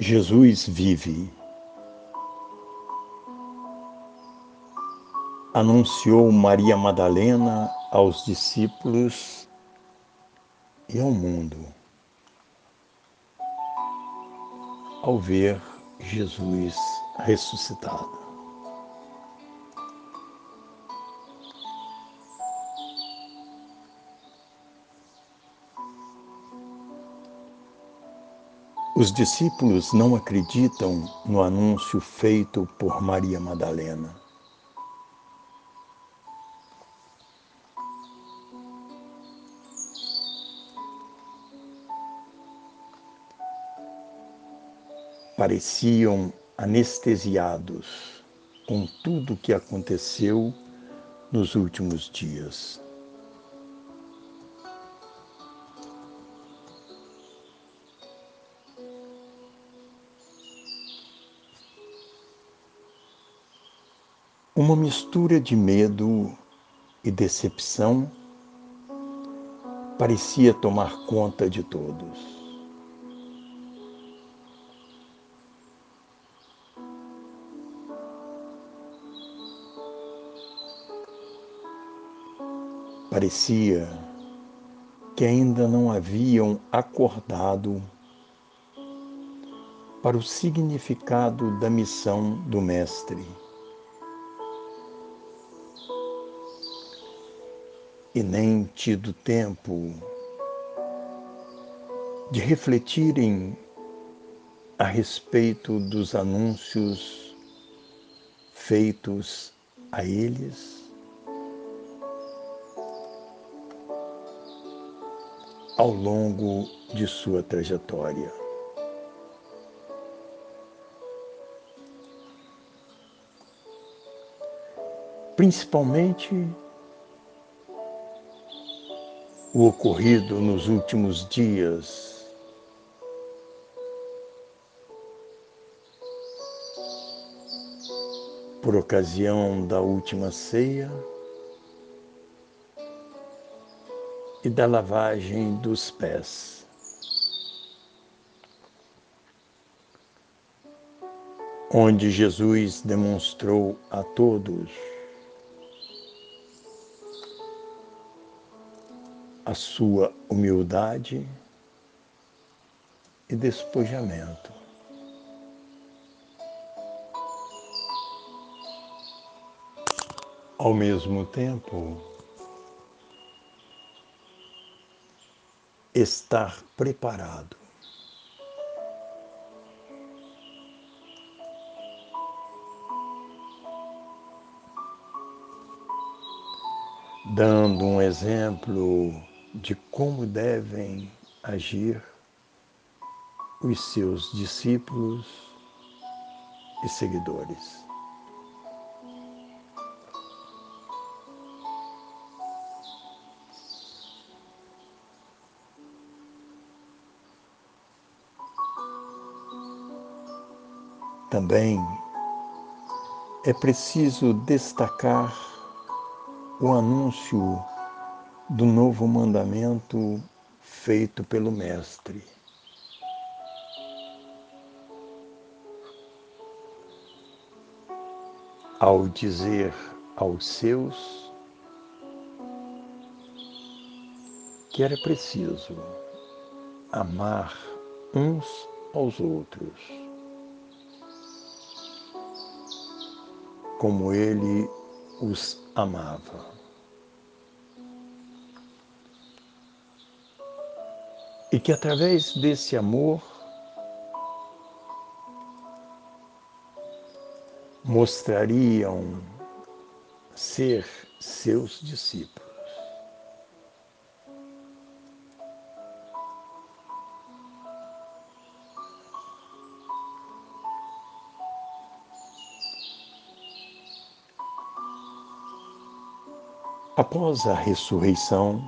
Jesus vive. Anunciou Maria Madalena aos discípulos e ao mundo ao ver Jesus ressuscitado. Os discípulos não acreditam no anúncio feito por Maria Madalena. Pareciam anestesiados com tudo o que aconteceu nos últimos dias. Uma mistura de medo e decepção parecia tomar conta de todos. Parecia que ainda não haviam acordado para o significado da missão do Mestre. E nem tido tempo de refletirem a respeito dos anúncios feitos a eles ao longo de sua trajetória. Principalmente o ocorrido nos últimos dias. Por ocasião da última ceia e da lavagem dos pés. Onde Jesus demonstrou a todos a sua humildade e despojamento. Ao mesmo tempo, estar preparado. Dando um exemplo de como devem agir os seus discípulos e seguidores. Também é preciso destacar o anúncio do novo mandamento feito pelo Mestre. Ao dizer aos seus que era preciso amar uns aos outros, como ele os amava. E que através desse amor mostrariam ser seus discípulos. Após a ressurreição,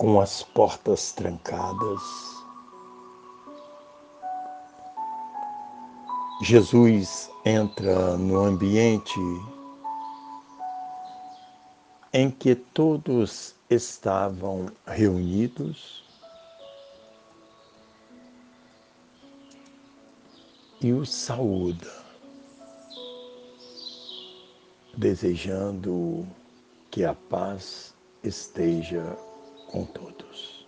com as portas trancadas. Jesus entra no ambiente em que todos estavam reunidos e o saúda, desejando que a paz esteja com todos.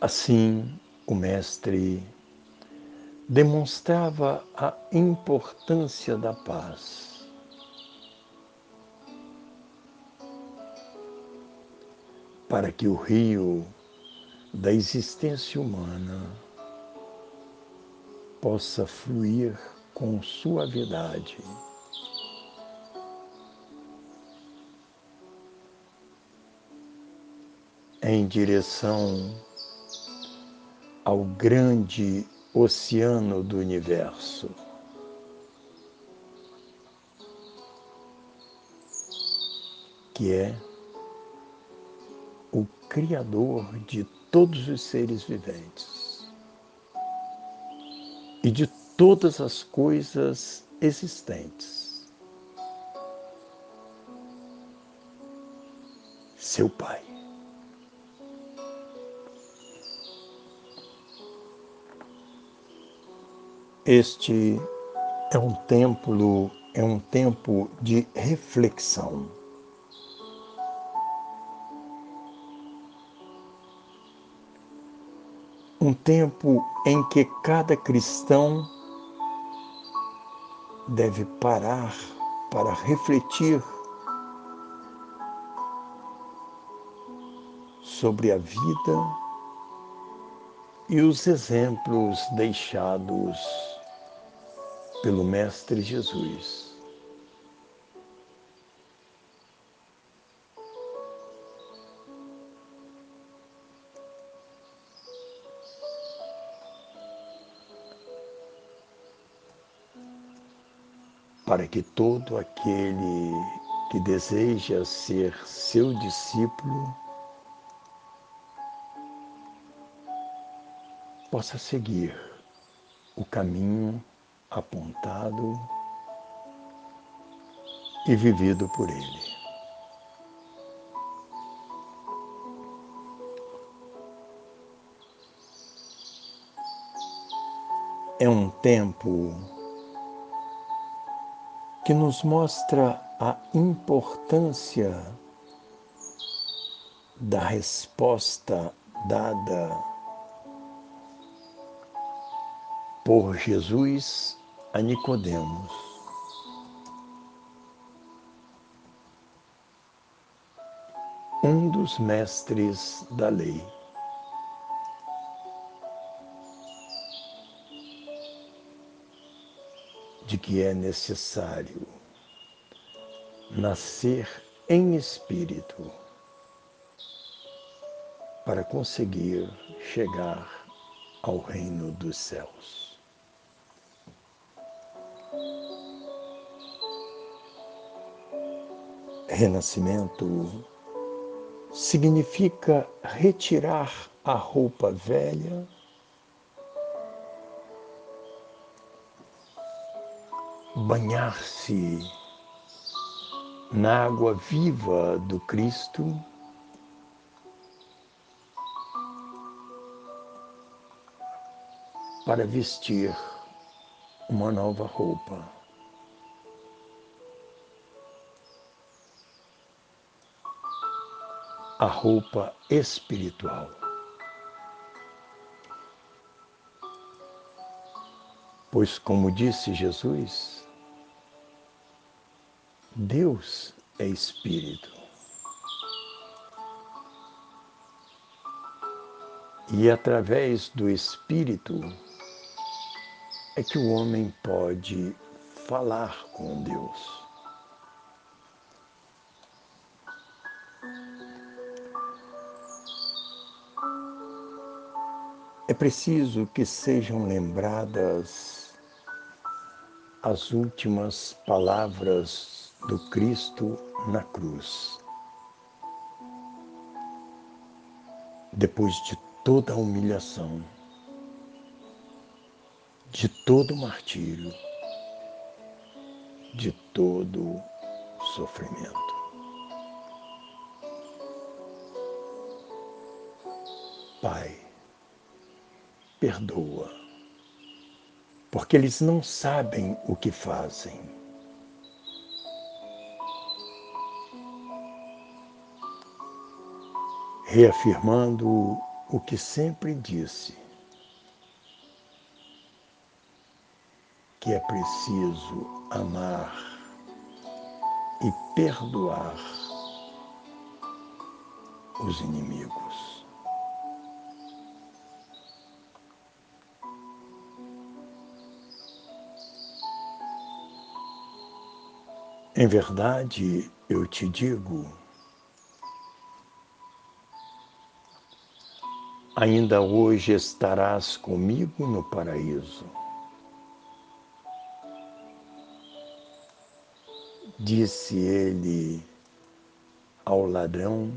Assim, o Mestre demonstrava a importância da paz. Para que o rio da existência humana possa fluir com suavidade. Em direção ao grande oceano do universo. Que é o Criador de todos os seres viventes e de todas as coisas existentes. Seu Pai. Este é um templo, é um tempo de reflexão. Um tempo em que cada cristão deve parar para refletir sobre a vida e os exemplos deixados pelo Mestre Jesus. Para que todo aquele que deseja ser seu discípulo possa seguir o caminho apontado e vivido por Ele. É um tempo que nos mostra a importância da resposta dada por Jesus a Nicodemos. Um dos mestres da lei. De que é necessário nascer em espírito para conseguir chegar ao reino dos céus. Renascimento significa retirar a roupa velha banhar-se na água viva do Cristo para vestir uma nova roupa. A roupa espiritual. Pois, como disse Jesus, Deus é espírito. E através do espírito é que o homem pode falar com Deus. É preciso que sejam lembradas as últimas palavras do Cristo na cruz. Depois de toda a humilhação, de todo o martírio, de todo sofrimento. Pai, perdoa, porque eles não sabem o que fazem. Reafirmando o que sempre disse, que é preciso amar e perdoar os inimigos. Em verdade, eu te digo, ainda hoje estarás comigo no paraíso. Disse ele ao ladrão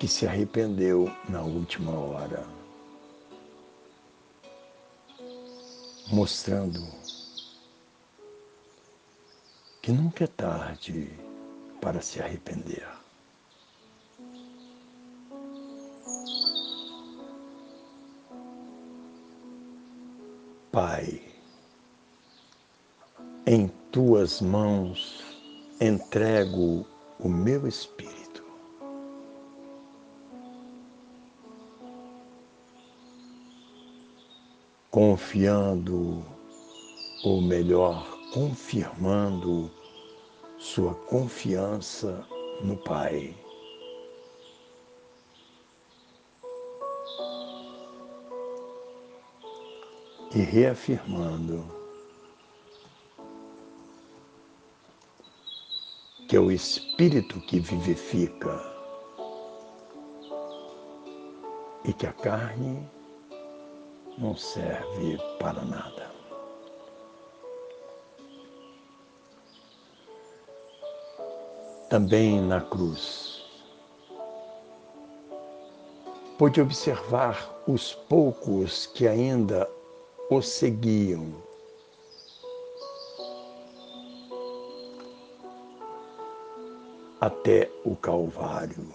que se arrependeu na última hora, mostrando que nunca é tarde para se arrepender. Pai, em tuas mãos entrego o meu espírito. Confiando, ou melhor, confirmando sua confiança no Pai. E reafirmando que é o Espírito que vivifica e que a carne não serve para nada. Também na cruz, pôde observar os poucos que ainda o seguiam até o Calvário.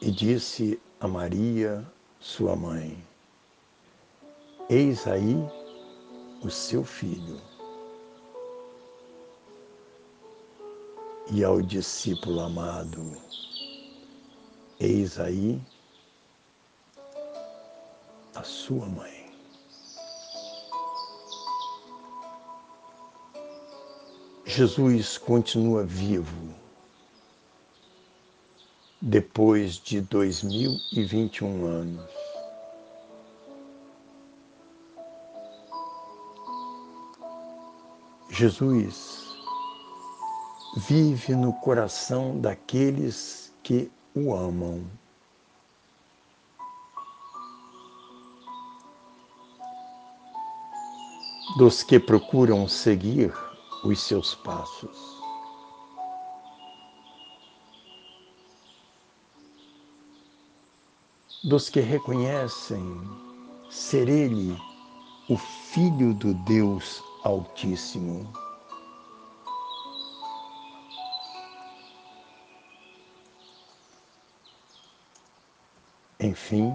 E disse a Maria, sua mãe: Eis aí o seu filho. E ao discípulo amado: Eis aí a sua mãe. Jesus continua vivo depois de 2021 anos. Jesus vive no coração daqueles que o amam. Dos que procuram seguir os seus passos. Dos que reconhecem ser Ele o Filho do Deus Altíssimo. Enfim,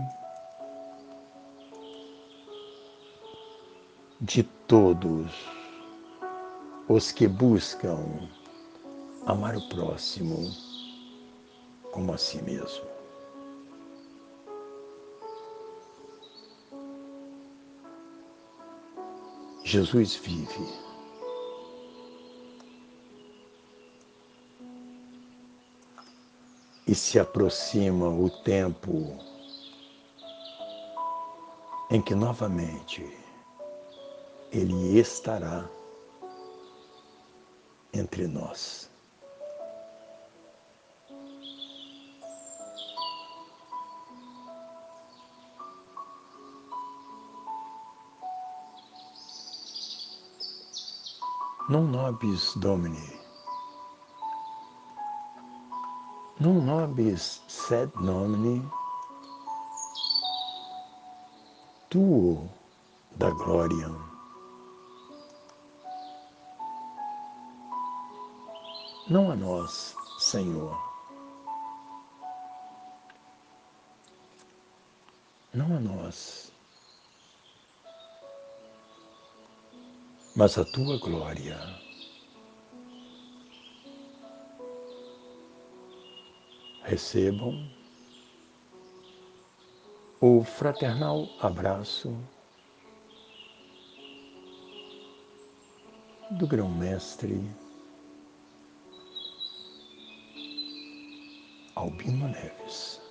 de todos os que buscam amar o próximo como a si mesmo. Jesus vive. E se aproxima o tempo em que novamente Ele estará entre nós. Non nobis Domini, non nobis sed nomini, situo da glória. Não a nós, Senhor. Não a nós. Mas a tua glória. Recebam o fraternal abraço do grão-mestre Albino Neves.